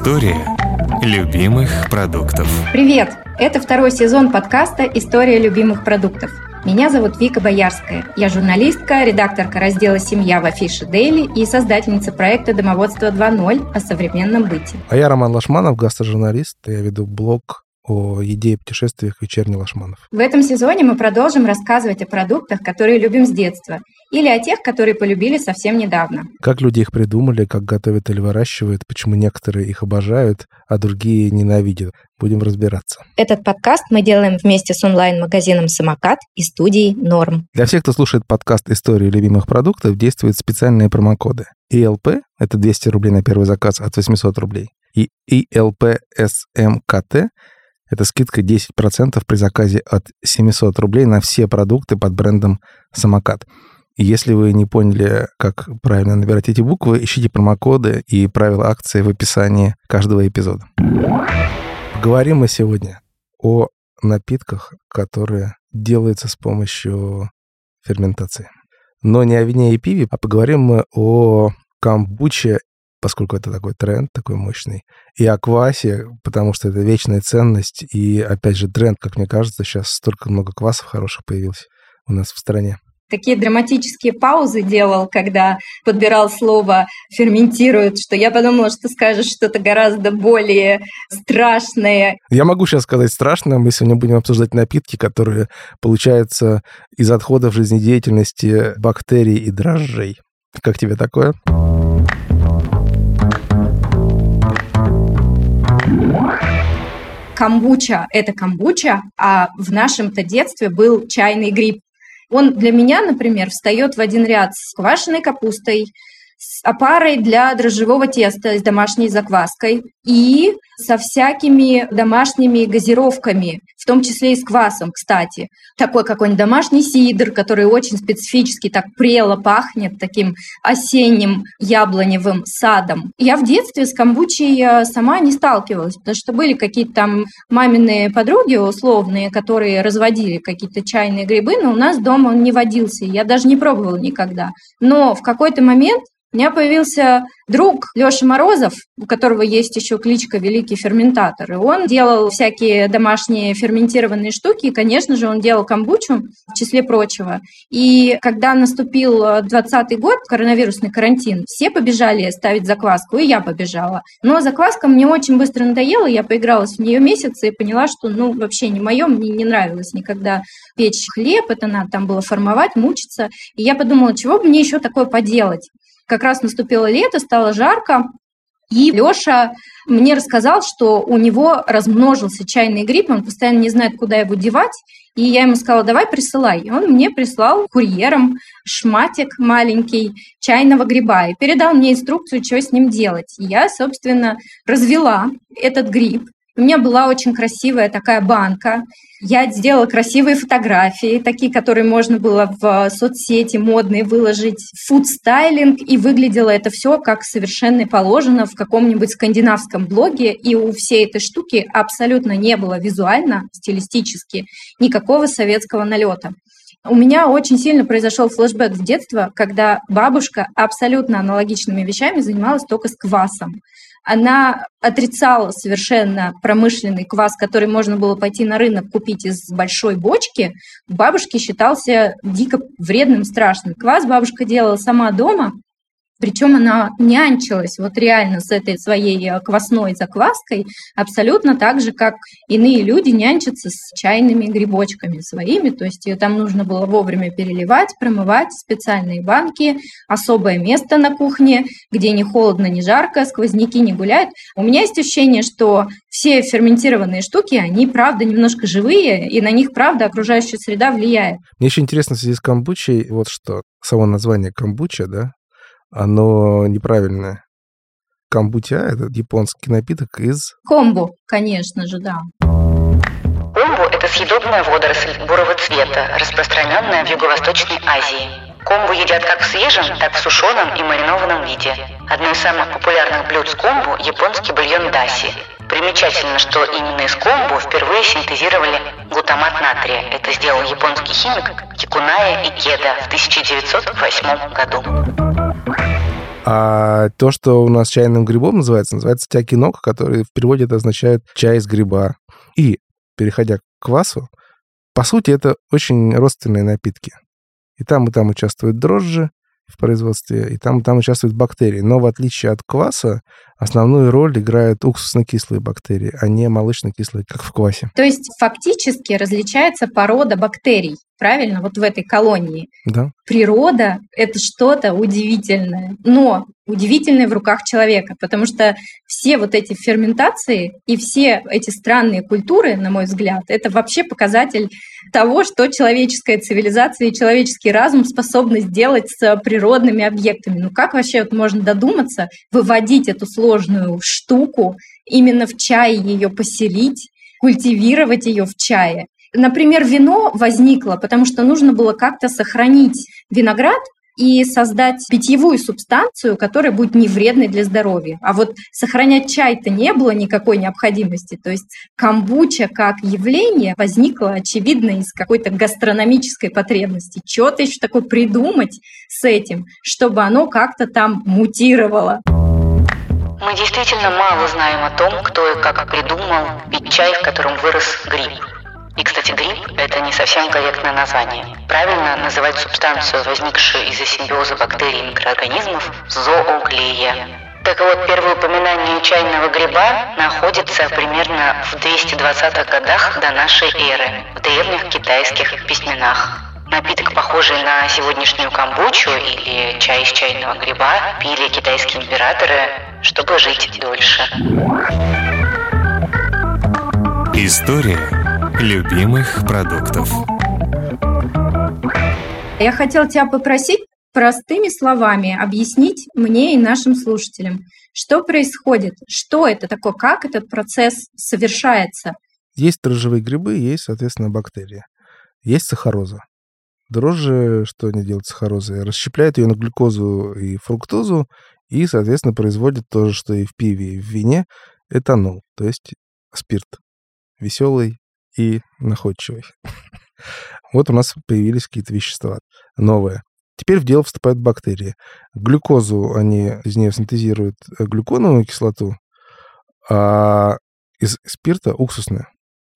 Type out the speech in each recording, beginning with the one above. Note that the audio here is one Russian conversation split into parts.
История любимых продуктов. Привет! Это второй сезон подкаста «История любимых продуктов». Меня зовут Вика Боярская. Я журналистка, редакторка раздела «Семья» в Афише Дейли и создательница проекта «Домоводство 2.0» о современном быте. А я Роман Лашманов, гастрожурналист. Я веду блог о еде и путешествиях «Вечерний Лашманов». В этом сезоне мы продолжим рассказывать о продуктах, которые любим с детства, или о тех, которые полюбили совсем недавно. Как люди их придумали, как готовят или выращивают, почему некоторые их обожают, а другие ненавидят. Будем разбираться. Этот подкаст мы делаем вместе с онлайн-магазином «Самокат» и студией «Норм». Для всех, кто слушает подкаст «Истории любимых продуктов», действуют специальные промокоды. ИЛП – это 200 рублей на первый заказ от 800 рублей. И ИЛПСМКТ это скидка 10% при заказе от 700 рублей на все продукты под брендом «Самокат». И если вы не поняли, как правильно набирать эти буквы, ищите промокоды и правила акции в описании каждого эпизода. Поговорим мы сегодня о напитках, которые делаются с помощью ферментации. Но не о вине и пиве, а поговорим мы о камбуче поскольку это такой тренд, такой мощный, и о квасе, потому что это вечная ценность, и, опять же, тренд, как мне кажется, сейчас столько много квасов хороших появилось у нас в стране. Такие драматические паузы делал, когда подбирал слово «ферментирует», что я подумала, что скажешь что-то гораздо более страшное. Я могу сейчас сказать страшное. Мы сегодня будем обсуждать напитки, которые получаются из отходов жизнедеятельности бактерий и дрожжей. Как тебе такое? Камбуча – это камбуча, а в нашем-то детстве был чайный гриб. Он для меня, например, встает в один ряд с квашеной капустой, с опарой для дрожжевого теста с домашней закваской и со всякими домашними газировками, в том числе и с квасом, кстати. Такой какой-нибудь домашний сидр, который очень специфически так прело пахнет таким осенним яблоневым садом. Я в детстве с камбучей э, сама не сталкивалась, потому что были какие-то там маминые подруги условные, которые разводили какие-то чайные грибы, но у нас дома он не водился, я даже не пробовала никогда. Но в какой-то момент у меня появился друг Леша Морозов, у которого есть еще кличка «Великий ферментатор». И он делал всякие домашние ферментированные штуки, и, конечно же, он делал камбучу, в числе прочего. И когда наступил 20 год, коронавирусный карантин, все побежали ставить закваску, и я побежала. Но закваска мне очень быстро надоела, я поигралась в нее месяц и поняла, что, ну, вообще не мое, мне не нравилось никогда печь хлеб, это надо там было формовать, мучиться. И я подумала, чего бы мне еще такое поделать? Как раз наступило лето, стало жарко, и Леша мне рассказал, что у него размножился чайный гриб, он постоянно не знает, куда его девать. И я ему сказала, давай присылай. И он мне прислал курьером шматик маленький чайного гриба и передал мне инструкцию, что с ним делать. И я, собственно, развела этот гриб у меня была очень красивая такая банка. Я сделала красивые фотографии, такие, которые можно было в соцсети модные выложить. Фудстайлинг, и выглядело это все как совершенно положено в каком-нибудь скандинавском блоге. И у всей этой штуки абсолютно не было визуально, стилистически никакого советского налета. У меня очень сильно произошел флешбэк в детство, когда бабушка абсолютно аналогичными вещами занималась только с квасом она отрицала совершенно промышленный квас, который можно было пойти на рынок купить из большой бочки, у бабушки считался дико вредным, страшным. Квас бабушка делала сама дома, причем она нянчилась вот реально с этой своей э, квасной закваской, абсолютно так же, как иные люди нянчатся с чайными грибочками своими. То есть ее там нужно было вовремя переливать, промывать, специальные банки, особое место на кухне, где не холодно, не жарко, сквозняки не гуляют. У меня есть ощущение, что все ферментированные штуки, они, правда, немножко живые, и на них, правда, окружающая среда влияет. Мне еще интересно в связи с камбучей, вот что, само название камбуча, да, оно неправильное. Камбутя – это японский напиток из... Комбу, конечно же, да. Комбу – это съедобная водоросль бурого цвета, распространенная в Юго-Восточной Азии. Комбу едят как в свежем, так и в сушеном и маринованном виде. Одно из самых популярных блюд с комбу – японский бульон даси. Примечательно, что именно из комбу впервые синтезировали глутамат натрия. Это сделал японский химик Кикуная Икеда в 1908 году. А то, что у нас чайным грибом называется, называется тякинок, который в переводе это означает чай из гриба. И, переходя к квасу, по сути, это очень родственные напитки. И там, и там участвуют дрожжи, в производстве, и там, там участвуют бактерии. Но в отличие от кваса, основную роль играют уксусно-кислые бактерии, а не молочно-кислые, как в квасе. То есть фактически различается порода бактерий правильно, вот в этой колонии. Да. Природа – это что-то удивительное, но удивительное в руках человека, потому что все вот эти ферментации и все эти странные культуры, на мой взгляд, это вообще показатель того, что человеческая цивилизация и человеческий разум способны сделать с природными объектами. Ну как вообще вот можно додуматься, выводить эту сложную штуку, именно в чай ее поселить, культивировать ее в чае. Например, вино возникло, потому что нужно было как-то сохранить виноград и создать питьевую субстанцию, которая будет не вредной для здоровья. А вот сохранять чай-то не было никакой необходимости. То есть камбуча как явление возникло, очевидно, из какой-то гастрономической потребности. Что-то еще такое придумать с этим, чтобы оно как-то там мутировало. Мы действительно мало знаем о том, кто и как придумал пить чай, в котором вырос гриб. И, кстати, гриб – это не совсем корректное название. Правильно называть субстанцию, возникшую из-за симбиоза бактерий и микроорганизмов, зооглия. Так вот, первое упоминание чайного гриба находится примерно в 220-х годах до нашей эры в древних китайских письменах. Напиток, похожий на сегодняшнюю камбучу или чай из чайного гриба, пили китайские императоры, чтобы жить дольше. История любимых продуктов. Я хотела тебя попросить простыми словами объяснить мне и нашим слушателям, что происходит, что это такое, как этот процесс совершается. Есть дрожжевые грибы, есть, соответственно, бактерии. Есть сахароза. Дрожжи, что они делают с сахарозой? Расщепляют ее на глюкозу и фруктозу и, соответственно, производят то же, что и в пиве, и в вине, этанол, то есть спирт. Веселый, и находчивый. Вот у нас появились какие-то вещества новые. Теперь в дело вступают бактерии. Глюкозу они из нее синтезируют э, глюконовую кислоту, а из спирта уксусную.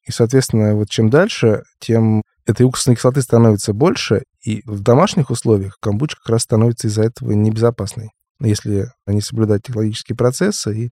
И, соответственно, вот чем дальше, тем этой уксусной кислоты становится больше, и в домашних условиях камбуча как раз становится из-за этого небезопасной если не соблюдать технологические процессы и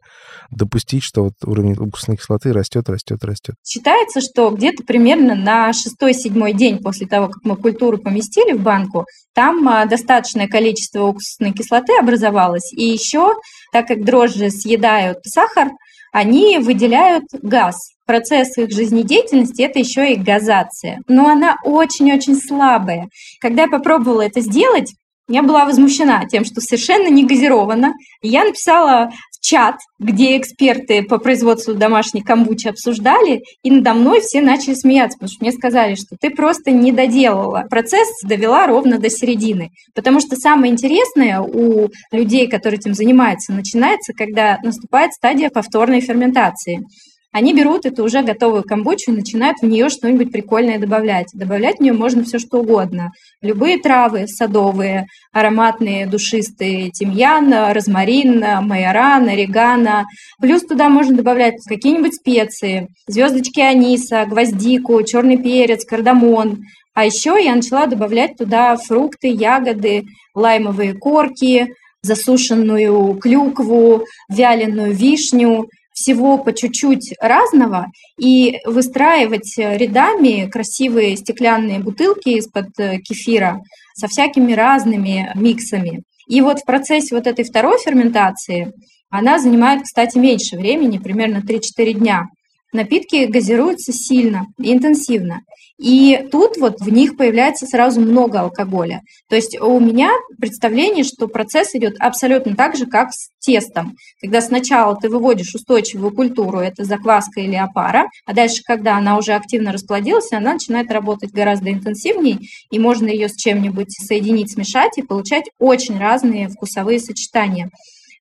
допустить, что вот уровень уксусной кислоты растет, растет, растет. Считается, что где-то примерно на шестой-седьмой день после того, как мы культуру поместили в банку, там а, достаточное количество уксусной кислоты образовалось. И еще, так как дрожжи съедают сахар, они выделяют газ. Процесс их жизнедеятельности – это еще и газация. Но она очень-очень слабая. Когда я попробовала это сделать, я была возмущена тем, что совершенно не газировано. я написала в чат, где эксперты по производству домашней камбучи обсуждали, и надо мной все начали смеяться, потому что мне сказали, что ты просто не доделала. Процесс довела ровно до середины. Потому что самое интересное у людей, которые этим занимаются, начинается, когда наступает стадия повторной ферментации. Они берут эту уже готовую камбучу и начинают в нее что-нибудь прикольное добавлять. Добавлять в нее можно все что угодно. Любые травы садовые, ароматные, душистые, тимьян, розмарин, майоран, орегано. Плюс туда можно добавлять какие-нибудь специи, звездочки аниса, гвоздику, черный перец, кардамон. А еще я начала добавлять туда фрукты, ягоды, лаймовые корки, засушенную клюкву, вяленую вишню – всего по чуть-чуть разного и выстраивать рядами красивые стеклянные бутылки из-под э, кефира со всякими разными миксами. И вот в процессе вот этой второй ферментации она занимает, кстати, меньше времени, примерно 3-4 дня. Напитки газируются сильно и интенсивно. И тут вот в них появляется сразу много алкоголя. То есть у меня представление, что процесс идет абсолютно так же, как с тестом. Когда сначала ты выводишь устойчивую культуру, это закваска или опара, а дальше, когда она уже активно расплодилась, она начинает работать гораздо интенсивнее, и можно ее с чем-нибудь соединить, смешать и получать очень разные вкусовые сочетания.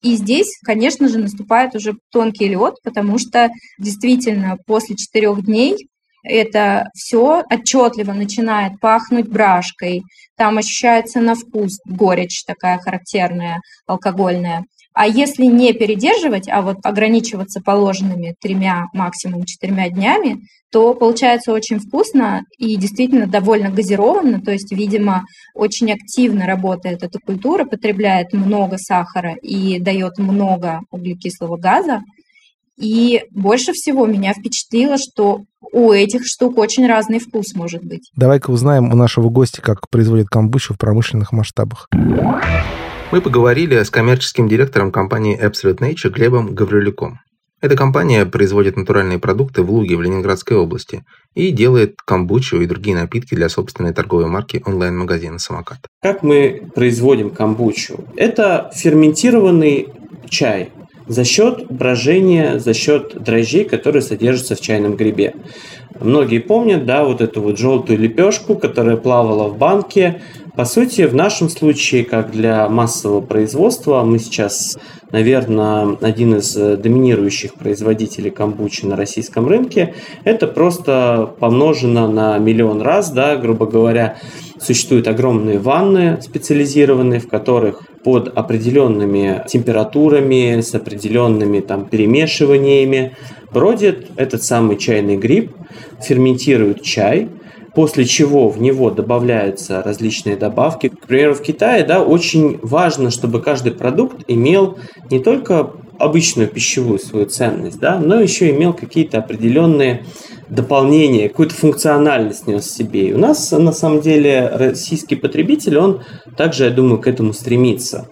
И здесь, конечно же, наступает уже тонкий лед, потому что действительно после четырех дней это все отчетливо начинает пахнуть брашкой, там ощущается на вкус горечь такая характерная, алкогольная. А если не передерживать, а вот ограничиваться положенными тремя, максимум четырьмя днями, то получается очень вкусно и действительно довольно газированно, то есть, видимо, очень активно работает эта культура, потребляет много сахара и дает много углекислого газа. И больше всего меня впечатлило, что у этих штук очень разный вкус может быть. Давай-ка узнаем у нашего гостя, как производят камбучу в промышленных масштабах. Мы поговорили с коммерческим директором компании Absolute Nature Глебом Гаврилюком. Эта компания производит натуральные продукты в Луге в Ленинградской области и делает камбучу и другие напитки для собственной торговой марки онлайн-магазина «Самокат». Как мы производим камбучу? Это ферментированный чай, за счет брожения, за счет дрожжей, которые содержатся в чайном грибе. Многие помнят, да, вот эту вот желтую лепешку, которая плавала в банке. По сути, в нашем случае, как для массового производства, мы сейчас, наверное, один из доминирующих производителей камбучи на российском рынке. Это просто помножено на миллион раз, да, грубо говоря. Существуют огромные ванны специализированные, в которых под определенными температурами, с определенными там перемешиваниями бродит этот самый чайный гриб, ферментирует чай, после чего в него добавляются различные добавки. К примеру, в Китае да, очень важно, чтобы каждый продукт имел не только обычную пищевую свою ценность, да, но еще имел какие-то определенные дополнения, какую-то функциональность нес в себе. И у нас, на самом деле, российский потребитель, он также, я думаю, к этому стремится.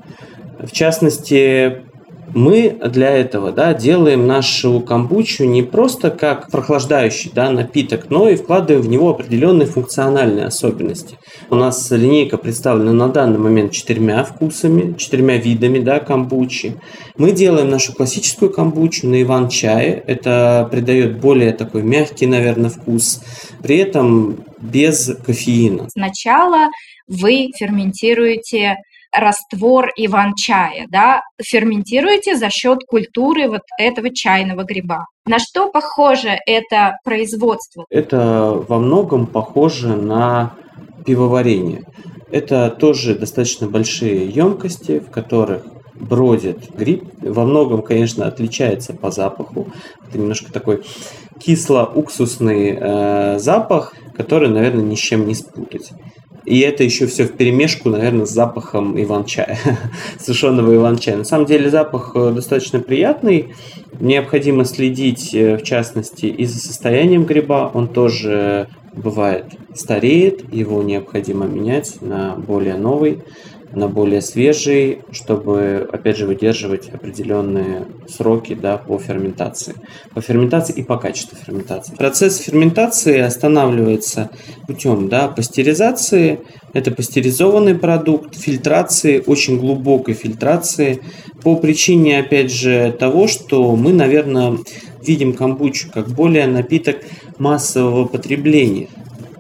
В частности, мы для этого да, делаем нашу камбучу не просто как прохлаждающий да, напиток, но и вкладываем в него определенные функциональные особенности. У нас линейка представлена на данный момент четырьмя вкусами, четырьмя видами да, камбучи. Мы делаем нашу классическую камбучу на иван-чае. Это придает более такой мягкий, наверное, вкус. При этом без кофеина. Сначала вы ферментируете раствор иван-чая, да, ферментируете за счет культуры вот этого чайного гриба. На что похоже это производство? Это во многом похоже на пивоварение. Это тоже достаточно большие емкости, в которых бродит гриб. Во многом, конечно, отличается по запаху. Это немножко такой кисло-уксусный э, запах, который, наверное, ни с чем не спутать. И это еще все в перемешку, наверное, с запахом иван-чая, сушеного иван-чая. На самом деле запах э, достаточно приятный. Необходимо следить, э, в частности, и за состоянием гриба. Он тоже бывает стареет, его необходимо менять на более новый на более свежий, чтобы, опять же, выдерживать определенные сроки да, по ферментации. По ферментации и по качеству ферментации. Процесс ферментации останавливается путем да, пастеризации. Это пастеризованный продукт, фильтрации, очень глубокой фильтрации. По причине, опять же, того, что мы, наверное, видим камбучу как более напиток массового потребления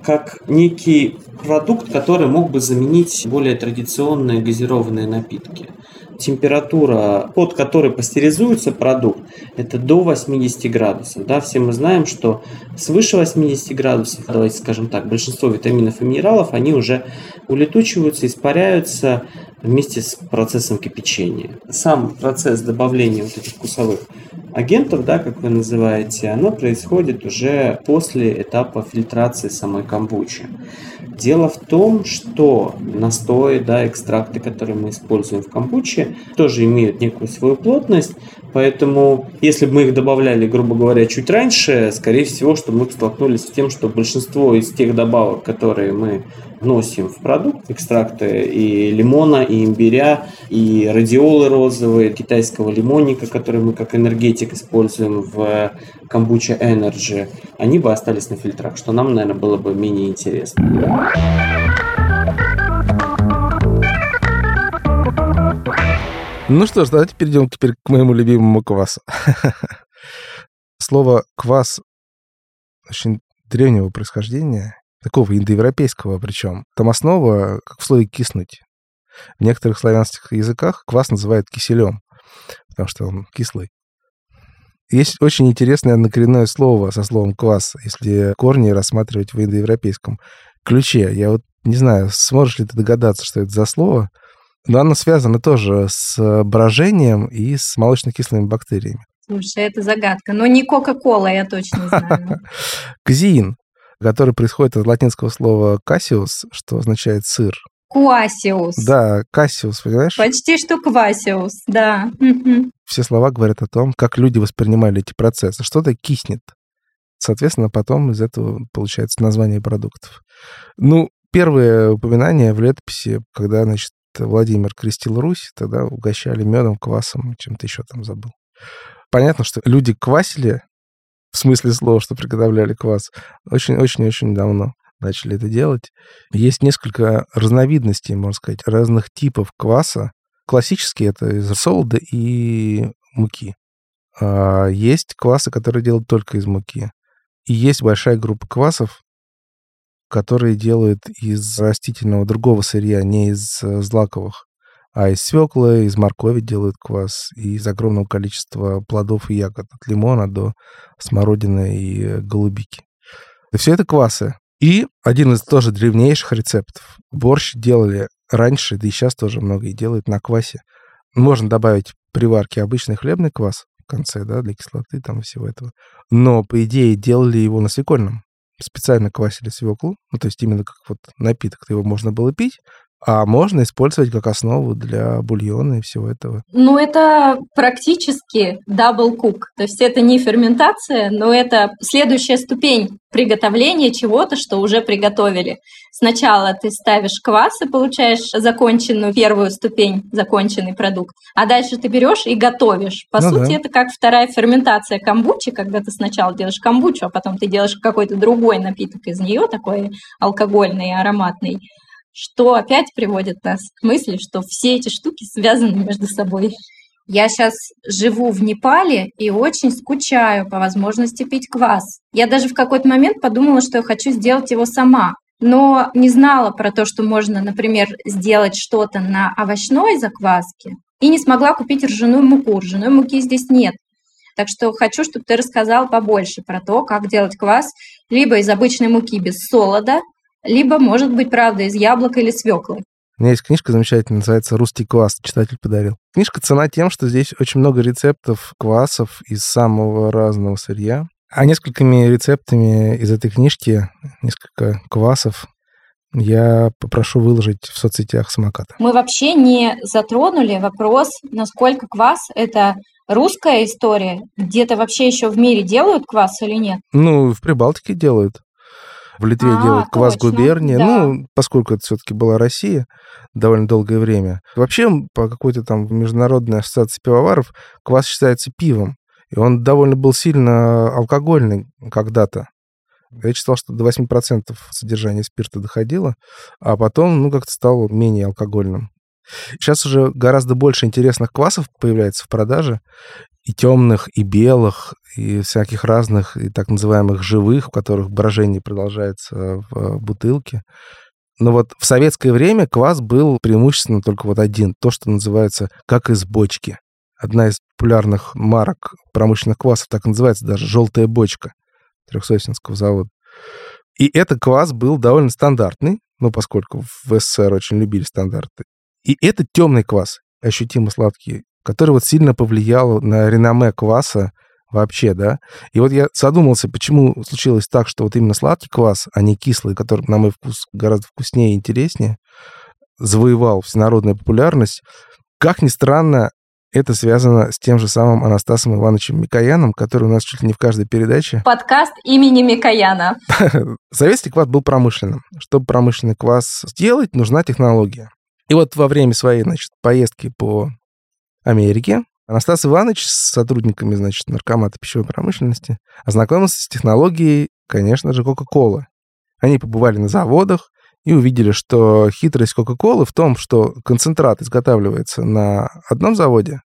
как некий продукт, который мог бы заменить более традиционные газированные напитки. Температура, под которой пастеризуется продукт, это до 80 градусов. Да, все мы знаем, что свыше 80 градусов, давайте скажем так, большинство витаминов и минералов, они уже улетучиваются, испаряются вместе с процессом кипячения. Сам процесс добавления вот этих вкусовых агентов, да, как вы называете, оно происходит уже после этапа фильтрации самой камбучи. Дело в том, что настои, да, экстракты, которые мы используем в камбуче, тоже имеют некую свою плотность, поэтому если бы мы их добавляли, грубо говоря, чуть раньше, скорее всего, что мы столкнулись с тем, что большинство из тех добавок, которые мы вносим в продукт, экстракты и лимона, и имбиря, и радиолы розовые, китайского лимонника, который мы как энергетик используем в камбуча Energy, они бы остались на фильтрах, что нам, наверное, было бы менее интересно. Ну что ж, давайте перейдем теперь к моему любимому квасу. Слово «квас» очень древнего происхождения, такого индоевропейского причем. Там основа, как в слове «киснуть». В некоторых славянских языках квас называют киселем, потому что он кислый. Есть очень интересное однокоренное слово со словом «квас», если корни рассматривать в индоевропейском ключе. Я вот не знаю, сможешь ли ты догадаться, что это за слово, но оно связано тоже с брожением и с молочно-кислыми бактериями. Слушай, это загадка. Но не Кока-Кола, я точно знаю. Казеин, который происходит от латинского слова «кассиус», что означает «сыр». Куасиус. Да, кассиус, понимаешь? Почти что квасиус, да. Все слова говорят о том, как люди воспринимали эти процессы. Что-то киснет. Соответственно, потом из этого получается название продуктов. Ну, первое упоминание в летописи, когда, значит, Владимир крестил Русь, тогда угощали медом, квасом, чем-то еще там забыл. Понятно, что люди квасили, в смысле слова, что приготовляли квас, очень-очень-очень давно начали это делать. Есть несколько разновидностей, можно сказать, разных типов кваса. Классические это из солода и муки. А есть квасы, которые делают только из муки. И есть большая группа квасов, которые делают из растительного другого сырья, не из э, злаковых, а из свеклы, из моркови делают квас, и из огромного количества плодов и ягод, от лимона до смородины и э, голубики. И все это квасы. И один из тоже древнейших рецептов. Борщ делали раньше, да и сейчас тоже многие делают на квасе. Можно добавить приварки обычный хлебный квас в конце, да, для кислоты там всего этого. Но, по идее, делали его на свекольном. Специально квасили свеклу, ну, то есть именно как вот напиток, его можно было пить, а можно использовать как основу для бульона и всего этого. Ну, это практически double cook. То есть это не ферментация, но это следующая ступень приготовления чего-то, что уже приготовили. Сначала ты ставишь квас и получаешь законченную первую ступень, законченный продукт, а дальше ты берешь и готовишь. По ну сути, да. это как вторая ферментация камбучи, когда ты сначала делаешь камбучу, а потом ты делаешь какой-то другой напиток из нее, такой алкогольный, ароматный что опять приводит нас к мысли, что все эти штуки связаны между собой. Я сейчас живу в Непале и очень скучаю по возможности пить квас. Я даже в какой-то момент подумала, что я хочу сделать его сама, но не знала про то, что можно, например, сделать что-то на овощной закваске, и не смогла купить ржаную муку. Ржаной муки здесь нет. Так что хочу, чтобы ты рассказал побольше про то, как делать квас либо из обычной муки без солода, либо, может быть, правда, из яблока или свеклы. У меня есть книжка замечательная, называется «Русский квас», читатель подарил. Книжка цена тем, что здесь очень много рецептов квасов из самого разного сырья. А несколькими рецептами из этой книжки, несколько квасов, я попрошу выложить в соцсетях самоката. Мы вообще не затронули вопрос, насколько квас — это русская история. Где-то вообще еще в мире делают квас или нет? Ну, в Прибалтике делают в Литве а, делают квас губерния. Да. Ну, поскольку это все-таки была Россия довольно долгое время. Вообще, по какой-то там международной ассоциации пивоваров, квас считается пивом. И он довольно был сильно алкогольный когда-то. Я читал, что до 8% содержания спирта доходило, а потом, ну, как-то стало менее алкогольным. Сейчас уже гораздо больше интересных квасов появляется в продаже, и темных, и белых, и всяких разных, и так называемых живых, в которых брожение продолжается в бутылке. Но вот в советское время квас был преимущественно только вот один, то, что называется как из бочки. Одна из популярных марок промышленных квасов так и называется даже «желтая бочка» Трехсосинского завода. И этот квас был довольно стандартный, ну, поскольку в СССР очень любили стандарты. И это темный квас, ощутимо сладкий, который вот сильно повлиял на реноме кваса вообще, да. И вот я задумался, почему случилось так, что вот именно сладкий квас, а не кислый, который, на мой вкус, гораздо вкуснее и интереснее, завоевал всенародную популярность. Как ни странно, это связано с тем же самым Анастасом Ивановичем Микояном, который у нас чуть ли не в каждой передаче. Подкаст имени Микояна. Советский квас был промышленным. Чтобы промышленный квас сделать, нужна технология. И вот во время своей, значит, поездки по Америке Анастас Иванович с сотрудниками, значит, наркомата пищевой промышленности ознакомился с технологией, конечно же, Кока-Колы. Они побывали на заводах и увидели, что хитрость Кока-Колы в том, что концентрат изготавливается на одном заводе,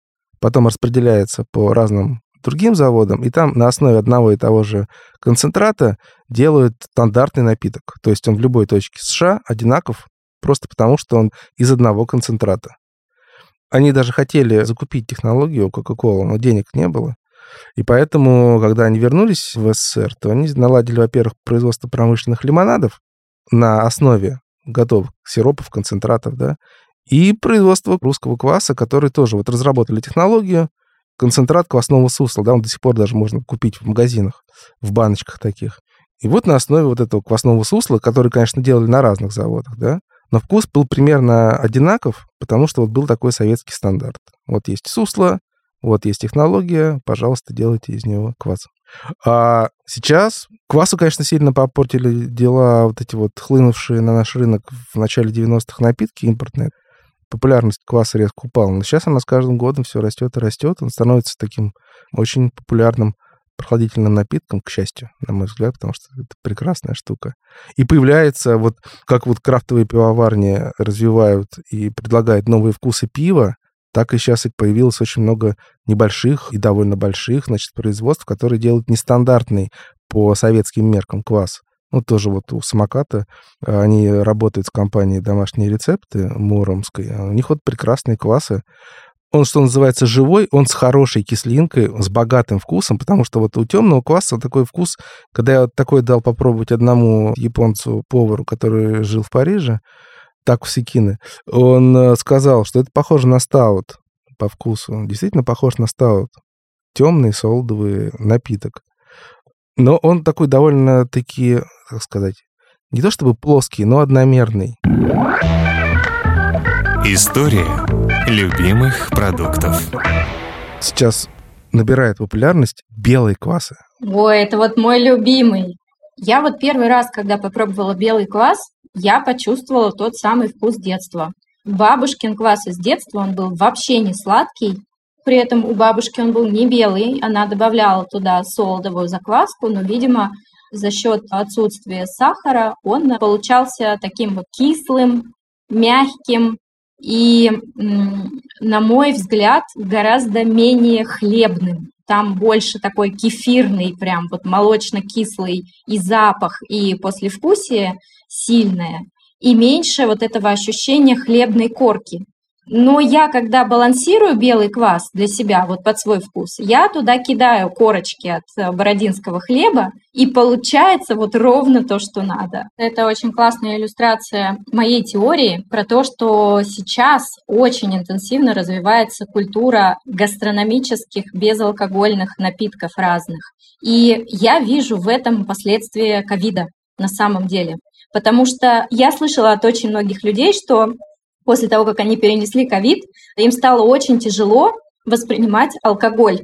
потом распределяется по разным другим заводам, и там на основе одного и того же концентрата делают стандартный напиток. То есть он в любой точке США одинаков, просто потому что он из одного концентрата. Они даже хотели закупить технологию Coca-Cola, но денег не было. И поэтому, когда они вернулись в СССР, то они наладили, во-первых, производство промышленных лимонадов на основе готовых сиропов, концентратов, да, и производство русского кваса, который тоже вот разработали технологию, концентрат квасного сусла, да, он до сих пор даже можно купить в магазинах, в баночках таких. И вот на основе вот этого квасного сусла, который, конечно, делали на разных заводах, да, но вкус был примерно одинаков, потому что вот был такой советский стандарт. Вот есть сусло, вот есть технология, пожалуйста, делайте из него квас. А сейчас квасу, конечно, сильно попортили дела вот эти вот хлынувшие на наш рынок в начале 90-х напитки импортные. Популярность кваса резко упала, но сейчас она с каждым годом все растет и растет. Он становится таким очень популярным прохладительным напитком, к счастью, на мой взгляд, потому что это прекрасная штука. И появляется, вот как вот крафтовые пивоварни развивают и предлагают новые вкусы пива, так и сейчас и появилось очень много небольших и довольно больших, значит, производств, которые делают нестандартный по советским меркам квас. Ну, тоже вот у самоката они работают с компанией «Домашние рецепты» Муромской. У них вот прекрасные квасы. Он, что называется, живой, он с хорошей кислинкой, с богатым вкусом, потому что вот у темного кваса такой вкус, когда я вот такой дал попробовать одному японцу-повару, который жил в Париже, так Сикины, он э, сказал, что это похоже на стаут по вкусу. Действительно похож на стаут. Темный солдовый напиток. Но он такой довольно-таки, как сказать, не то чтобы плоский, но одномерный. История любимых продуктов. Сейчас набирает популярность белые квасы. Ой, это вот мой любимый. Я вот первый раз, когда попробовала белый квас, я почувствовала тот самый вкус детства. Бабушкин квас из детства, он был вообще не сладкий, при этом у бабушки он был не белый, она добавляла туда солодовую закваску, но, видимо, за счет отсутствия сахара он получался таким вот кислым, мягким и, на мой взгляд, гораздо менее хлебным. Там больше такой кефирный, прям вот молочно-кислый и запах, и послевкусие сильное, и меньше вот этого ощущения хлебной корки. Но я, когда балансирую белый квас для себя, вот под свой вкус, я туда кидаю корочки от э, бородинского хлеба, и получается вот ровно то, что надо. Это очень классная иллюстрация моей теории про то, что сейчас очень интенсивно развивается культура гастрономических безалкогольных напитков разных. И я вижу в этом последствия ковида на самом деле. Потому что я слышала от очень многих людей, что после того, как они перенесли ковид, им стало очень тяжело воспринимать алкоголь.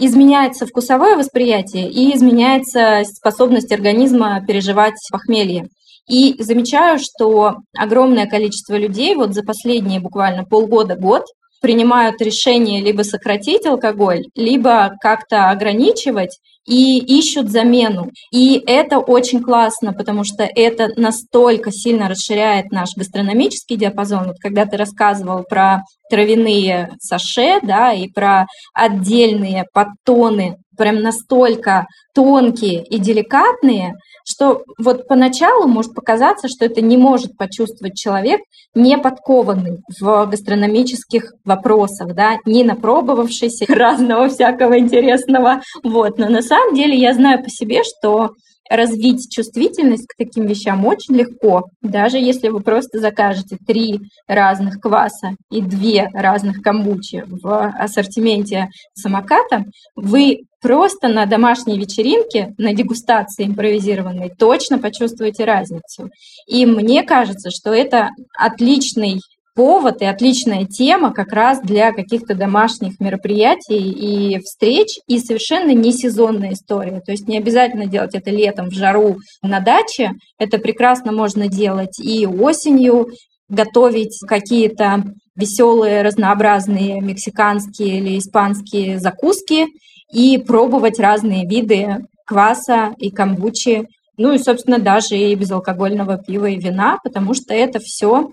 Изменяется вкусовое восприятие и изменяется способность организма переживать похмелье. И замечаю, что огромное количество людей вот за последние буквально полгода-год принимают решение либо сократить алкоголь, либо как-то ограничивать и ищут замену. И это очень классно, потому что это настолько сильно расширяет наш гастрономический диапазон. Вот когда ты рассказывал про травяные саше, да, и про отдельные подтоны, прям настолько тонкие и деликатные, что вот поначалу может показаться, что это не может почувствовать человек, не подкованный в гастрономических вопросах, да, не напробовавшийся разного всякого интересного. Вот. Но на самом деле я знаю по себе, что развить чувствительность к таким вещам очень легко. Даже если вы просто закажете три разных кваса и две разных камбучи в ассортименте самоката, вы просто на домашней вечеринке, на дегустации импровизированной, точно почувствуете разницу. И мне кажется, что это отличный повод и отличная тема как раз для каких-то домашних мероприятий и встреч, и совершенно не сезонная история. То есть не обязательно делать это летом в жару на даче, это прекрасно можно делать и осенью, готовить какие-то веселые, разнообразные мексиканские или испанские закуски и пробовать разные виды кваса и камбучи, ну и, собственно, даже и безалкогольного пива и вина, потому что это все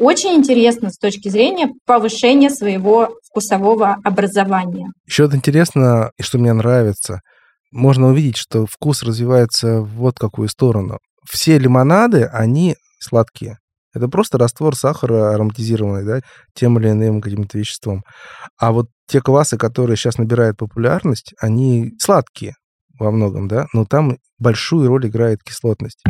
очень интересно с точки зрения повышения своего вкусового образования. Еще вот интересно, и что мне нравится, можно увидеть, что вкус развивается в вот какую сторону. Все лимонады, они сладкие. Это просто раствор сахара ароматизированный, да, тем или иным каким-то веществом. А вот те квасы, которые сейчас набирают популярность, они сладкие во многом, да, но там большую роль играет кислотность.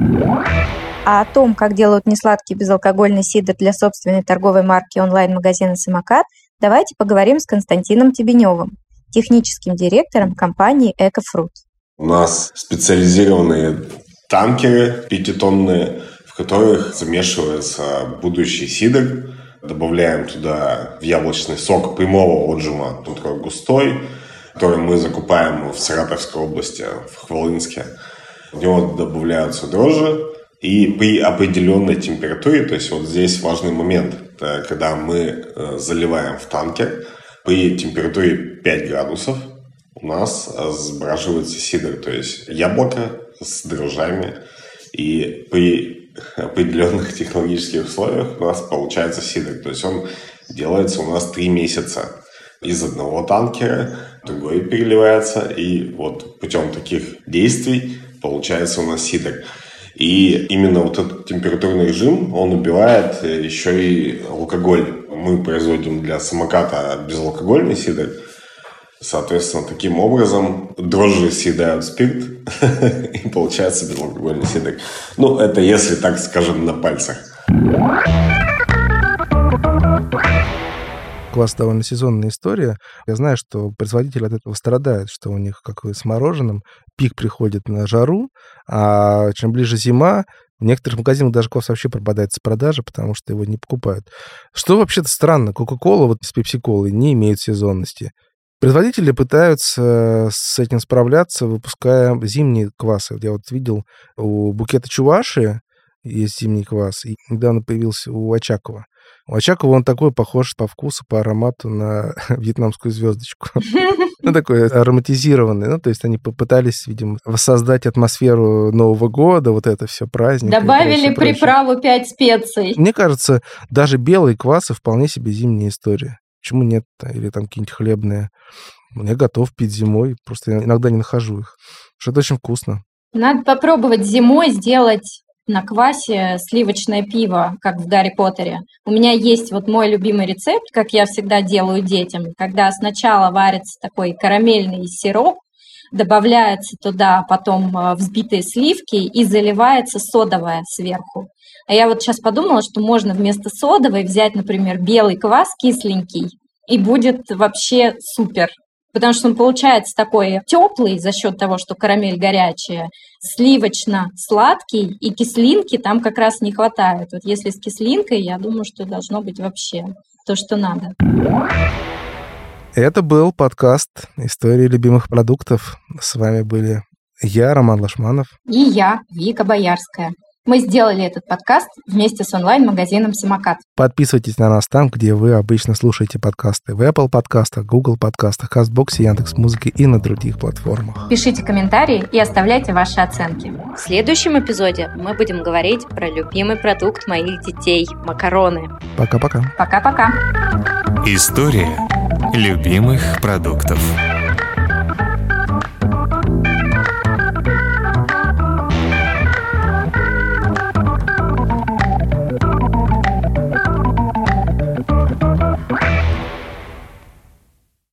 А о том, как делают несладкий безалкогольный сидр для собственной торговой марки онлайн-магазина «Самокат», давайте поговорим с Константином Тебеневым, техническим директором компании «Экофрут». У нас специализированные танкеры пятитонные, в которых замешивается будущий сидр. Добавляем туда в яблочный сок прямого отжима, он такой густой, который мы закупаем в Саратовской области, в Хвалынске. В него добавляются дрожжи, и при определенной температуре, то есть вот здесь важный момент, когда мы э, заливаем в танкер, при температуре 5 градусов у нас сбраживается сидр, то есть яблоко с дрожжами, и при определенных технологических условиях у нас получается сидр, то есть он делается у нас 3 месяца из одного танкера, другой переливается, и вот путем таких действий получается у нас сидр. И именно вот этот температурный режим, он убивает э, еще и алкоголь. Мы производим для самоката безалкогольный сидр. Соответственно, таким образом дрожжи съедают спирт, и получается безалкогольный сидр. Ну, это если, так скажем, на пальцах. Квас довольно сезонная история. Я знаю, что производители от этого страдают, что у них, как и с мороженым, пик приходит на жару, а чем ближе зима, в некоторых магазинах даже квас вообще пропадает с продажи, потому что его не покупают. Что вообще-то странно, Кока-Кола вот с Пепси-Колой не имеют сезонности. Производители пытаются с этим справляться, выпуская зимние квасы. Я вот видел у букета Чуваши есть зимний квас, и недавно появился у Очакова. У Очакова он такой похож по вкусу, по аромату на вьетнамскую звездочку. Ну, такой ароматизированный. Ну, то есть они попытались, видимо, воссоздать атмосферу Нового года, вот это все праздник. Добавили приправу пять специй. Мне кажется, даже белые квасы вполне себе зимняя история. Почему нет? Или там какие-нибудь хлебные. Я готов пить зимой, просто иногда не нахожу их. Что это очень вкусно. Надо попробовать зимой сделать на квасе сливочное пиво, как в Гарри Поттере. У меня есть вот мой любимый рецепт, как я всегда делаю детям, когда сначала варится такой карамельный сироп, добавляется туда потом э, взбитые сливки и заливается содовая сверху. А я вот сейчас подумала, что можно вместо содовой взять, например, белый квас кисленький, и будет вообще супер потому что он получается такой теплый за счет того, что карамель горячая, сливочно-сладкий, и кислинки там как раз не хватает. Вот если с кислинкой, я думаю, что должно быть вообще то, что надо. Это был подкаст «Истории любимых продуктов». С вами были я, Роман Лашманов. И я, Вика Боярская. Мы сделали этот подкаст вместе с онлайн-магазином «Самокат». Подписывайтесь на нас там, где вы обычно слушаете подкасты. В Apple подкастах, Google подкастах, CastBox, Яндекс.Музыке и на других платформах. Пишите комментарии и оставляйте ваши оценки. В следующем эпизоде мы будем говорить про любимый продукт моих детей – макароны. Пока-пока. Пока-пока. История любимых продуктов.